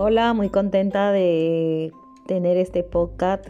Hola, muy contenta de tener este podcast.